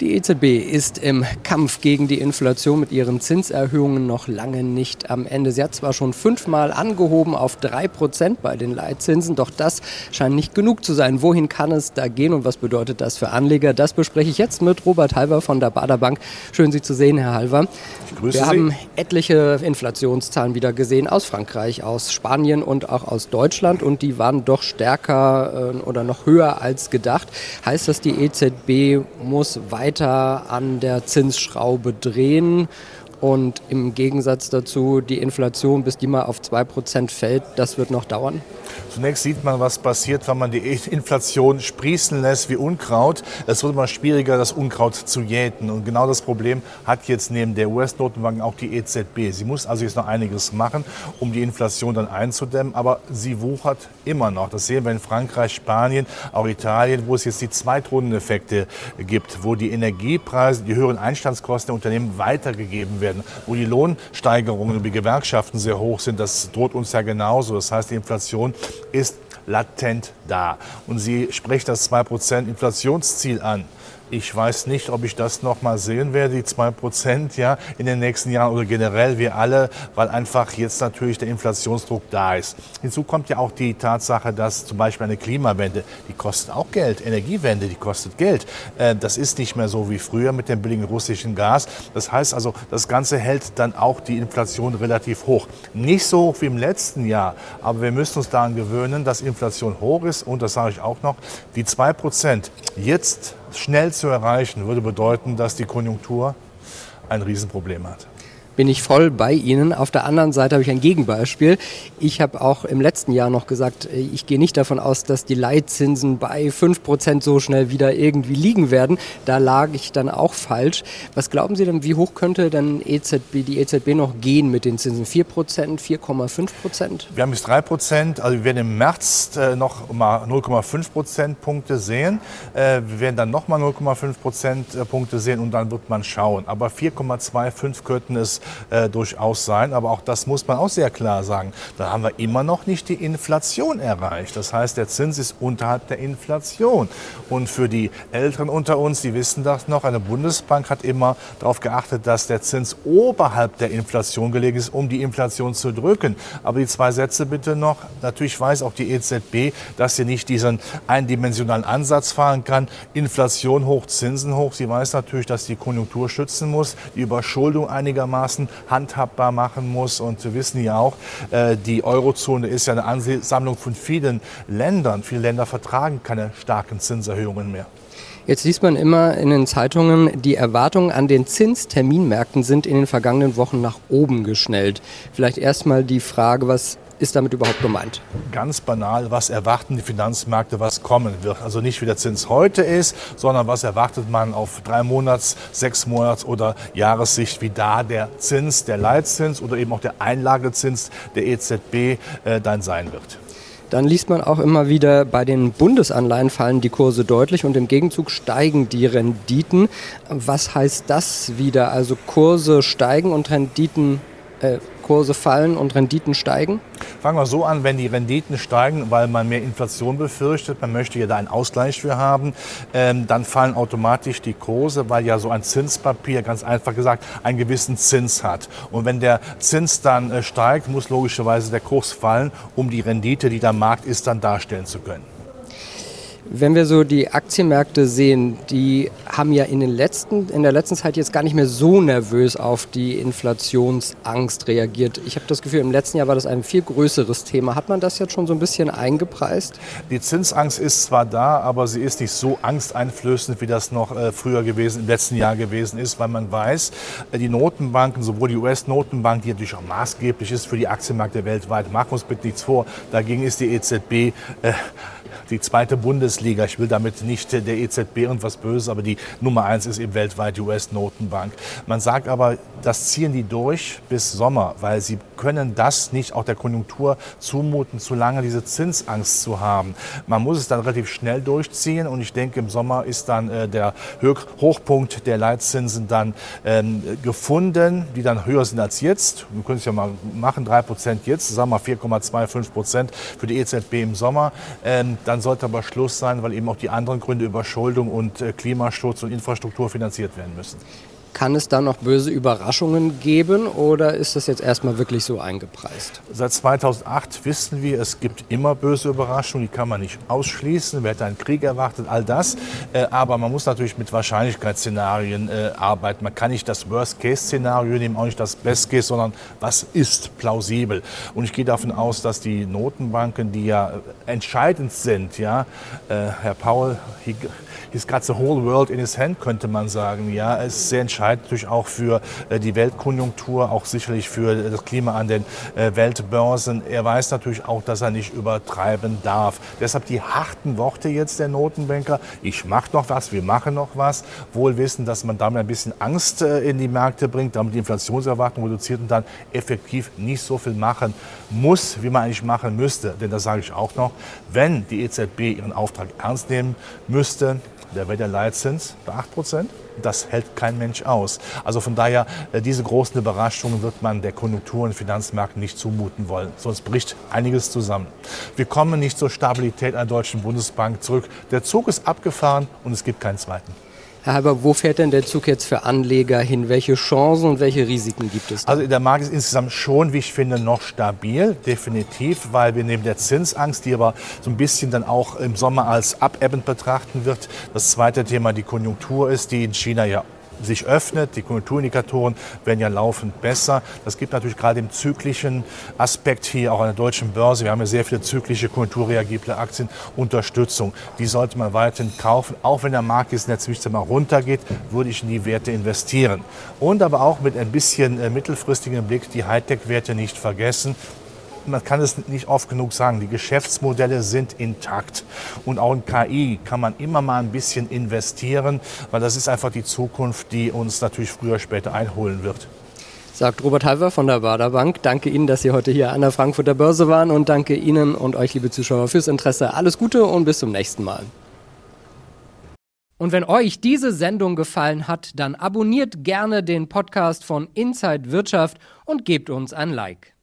Die EZB ist im Kampf gegen die Inflation mit ihren Zinserhöhungen noch lange nicht am Ende. Sie hat zwar schon fünfmal angehoben auf drei Prozent bei den Leitzinsen, doch das scheint nicht genug zu sein. Wohin kann es da gehen und was bedeutet das für Anleger? Das bespreche ich jetzt mit Robert Halver von der Bader Bank. Schön, Sie zu sehen, Herr Halver. Ich grüße Wir Sie. haben etliche Inflationszahlen wieder gesehen aus Frankreich, aus Spanien und auch aus Deutschland und die waren doch stärker äh, oder noch höher als gedacht. Heißt das, die EZB muss weiter weiter an der Zinsschraube drehen und im Gegensatz dazu die Inflation, bis die mal auf 2% fällt, das wird noch dauern? Zunächst sieht man, was passiert, wenn man die Inflation sprießen lässt wie Unkraut. Es wird immer schwieriger, das Unkraut zu jäten. Und genau das Problem hat jetzt neben der US-Notenbank auch die EZB. Sie muss also jetzt noch einiges machen, um die Inflation dann einzudämmen. Aber sie wuchert immer noch. Das sehen wir in Frankreich, Spanien, auch Italien, wo es jetzt die Zweitrundeneffekte gibt, wo die Energiepreise, die höheren Einstandskosten der Unternehmen weitergegeben werden, wo die Lohnsteigerungen über die Gewerkschaften sehr hoch sind. Das droht uns ja genauso. Das heißt, die Inflation ist latent da. Und sie spricht das 2% Inflationsziel an. Ich weiß nicht, ob ich das noch mal sehen werde, die zwei Prozent ja, in den nächsten Jahren oder generell wir alle, weil einfach jetzt natürlich der Inflationsdruck da ist. Hinzu kommt ja auch die Tatsache, dass zum Beispiel eine Klimawende, die kostet auch Geld, Energiewende, die kostet Geld. Äh, das ist nicht mehr so wie früher mit dem billigen russischen Gas. Das heißt also, das Ganze hält dann auch die Inflation relativ hoch. Nicht so hoch wie im letzten Jahr, aber wir müssen uns daran gewöhnen, dass Inflation hoch ist und das sage ich auch noch, die zwei Prozent jetzt schnell zu erreichen, würde bedeuten, dass die Konjunktur ein Riesenproblem hat bin ich voll bei Ihnen. Auf der anderen Seite habe ich ein Gegenbeispiel. Ich habe auch im letzten Jahr noch gesagt, äh, ich gehe nicht davon aus, dass die Leitzinsen bei 5% so schnell wieder irgendwie liegen werden. Da lag ich dann auch falsch. Was glauben Sie denn, wie hoch könnte dann EZB, die EZB noch gehen mit den Zinsen? 4%, 4,5%? Wir haben bis 3%. Also wir werden im März äh, noch mal 0,5 Prozentpunkte sehen. Äh, wir werden dann noch mal 0,5 Prozentpunkte sehen und dann wird man schauen. Aber 4,25 könnten es äh, durchaus sein. Aber auch das muss man auch sehr klar sagen. Da haben wir immer noch nicht die Inflation erreicht. Das heißt, der Zins ist unterhalb der Inflation. Und für die Älteren unter uns, die wissen das noch, eine Bundesbank hat immer darauf geachtet, dass der Zins oberhalb der Inflation gelegen ist, um die Inflation zu drücken. Aber die zwei Sätze bitte noch. Natürlich weiß auch die EZB, dass sie nicht diesen eindimensionalen Ansatz fahren kann. Inflation hoch, Zinsen hoch. Sie weiß natürlich, dass die Konjunktur schützen muss, die Überschuldung einigermaßen einigermaßen handhabbar machen muss. Und wir wissen ja auch, äh, die Eurozone ist ja eine Ansammlung von vielen Ländern. Viele Länder vertragen keine starken Zinserhöhungen mehr. Jetzt liest man immer in den Zeitungen, die Erwartungen an den Zinsterminmärkten sind in den vergangenen Wochen nach oben geschnellt. Vielleicht erstmal die Frage, was ist damit überhaupt gemeint? Ganz banal, was erwarten die Finanzmärkte, was kommen wird. Also nicht wie der Zins heute ist, sondern was erwartet man auf drei Monats, sechs Monats oder Jahressicht, wie da der Zins, der Leitzins oder eben auch der Einlagezins der EZB äh, dann sein wird. Dann liest man auch immer wieder, bei den Bundesanleihen fallen die Kurse deutlich und im Gegenzug steigen die Renditen. Was heißt das wieder? Also Kurse steigen und Renditen äh, Kurse fallen und Renditen steigen? Fangen wir so an, wenn die Renditen steigen, weil man mehr Inflation befürchtet, man möchte ja da einen Ausgleich für haben, ähm, dann fallen automatisch die Kurse, weil ja so ein Zinspapier, ganz einfach gesagt, einen gewissen Zins hat. Und wenn der Zins dann äh, steigt, muss logischerweise der Kurs fallen, um die Rendite, die am Markt ist, dann darstellen zu können. Wenn wir so die Aktienmärkte sehen, die haben ja in, den letzten, in der letzten Zeit jetzt gar nicht mehr so nervös auf die Inflationsangst reagiert. Ich habe das Gefühl, im letzten Jahr war das ein viel größeres Thema. Hat man das jetzt schon so ein bisschen eingepreist? Die Zinsangst ist zwar da, aber sie ist nicht so angsteinflößend, wie das noch äh, früher gewesen, im letzten Jahr gewesen ist, weil man weiß, äh, die Notenbanken, sowohl die US-Notenbank, die natürlich auch maßgeblich ist für die Aktienmärkte weltweit, machen uns bitte nichts vor, dagegen ist die EZB äh, die zweite Bundesliga. Ich will damit nicht der EZB irgendwas Böses, aber die Nummer eins ist eben weltweit die US-Notenbank. Man sagt aber, das ziehen die durch bis Sommer, weil sie können das nicht auch der Konjunktur zumuten, zu lange diese Zinsangst zu haben. Man muss es dann relativ schnell durchziehen und ich denke, im Sommer ist dann äh, der Hochpunkt der Leitzinsen dann ähm, gefunden, die dann höher sind als jetzt. Wir können es ja mal machen, drei Prozent jetzt, sagen wir 4,25 Prozent für die EZB im Sommer. Ähm, dann sollte aber Schluss sein, weil eben auch die anderen Gründe Überschuldung und äh, Klimaschutz und Infrastruktur finanziert werden müssen. Kann es da noch böse Überraschungen geben oder ist das jetzt erstmal wirklich so eingepreist? Seit 2008 wissen wir, es gibt immer böse Überraschungen, die kann man nicht ausschließen. Wer hat einen Krieg erwartet, all das. Äh, aber man muss natürlich mit Wahrscheinlichkeitsszenarien äh, arbeiten. Man kann nicht das Worst-Case-Szenario nehmen, auch nicht das Best-Case, sondern was ist plausibel. Und ich gehe davon aus, dass die Notenbanken, die ja entscheidend sind, ja, äh, Herr Paul, he's got the whole world in his hand, könnte man sagen. Ja, es ist sehr entscheidend natürlich auch für äh, die Weltkonjunktur, auch sicherlich für das Klima an den äh, Weltbörsen. Er weiß natürlich auch, dass er nicht übertreiben darf. Deshalb die harten Worte jetzt der Notenbanker. Ich mache noch was, wir machen noch was. Wohl wissen, dass man damit ein bisschen Angst äh, in die Märkte bringt, damit die Inflationserwartung reduziert und dann effektiv nicht so viel machen muss, wie man eigentlich machen müsste. Denn das sage ich auch noch, wenn die EZB ihren Auftrag ernst nehmen müsste, der Leitzins bei 8 Prozent. Das hält kein Mensch aus. Also von daher, äh, diese großen Überraschungen wird man der Konjunktur- und Finanzmärkten nicht zumuten wollen. Sonst bricht einiges zusammen. Wir kommen nicht zur Stabilität einer deutschen Bundesbank zurück. Der Zug ist abgefahren und es gibt keinen zweiten. Herr Halber, wo fährt denn der Zug jetzt für Anleger hin? Welche Chancen und welche Risiken gibt es? Da? Also der Markt ist insgesamt schon, wie ich finde, noch stabil, definitiv, weil wir neben der Zinsangst, die aber so ein bisschen dann auch im Sommer als abebbend betrachten wird, das zweite Thema die Konjunktur ist, die in China ja sich öffnet. Die Konjunkturindikatoren werden ja laufend besser. Das gibt natürlich gerade im zyklischen Aspekt hier auch an der deutschen Börse. Wir haben ja sehr viele zyklische konjunkturreagible Aktien Unterstützung. Die sollte man weiterhin kaufen. Auch wenn der Markt jetzt in der Zwischenzeit mal runtergeht, würde ich in die Werte investieren. Und aber auch mit ein bisschen äh, mittelfristigem Blick die Hightech-Werte nicht vergessen man kann es nicht oft genug sagen, die Geschäftsmodelle sind intakt. Und auch in KI kann man immer mal ein bisschen investieren, weil das ist einfach die Zukunft, die uns natürlich früher oder später einholen wird. Sagt Robert Halver von der Bader Bank. Danke Ihnen, dass Sie heute hier an der Frankfurter Börse waren und danke Ihnen und euch, liebe Zuschauer, fürs Interesse. Alles Gute und bis zum nächsten Mal. Und wenn euch diese Sendung gefallen hat, dann abonniert gerne den Podcast von Inside Wirtschaft und gebt uns ein Like.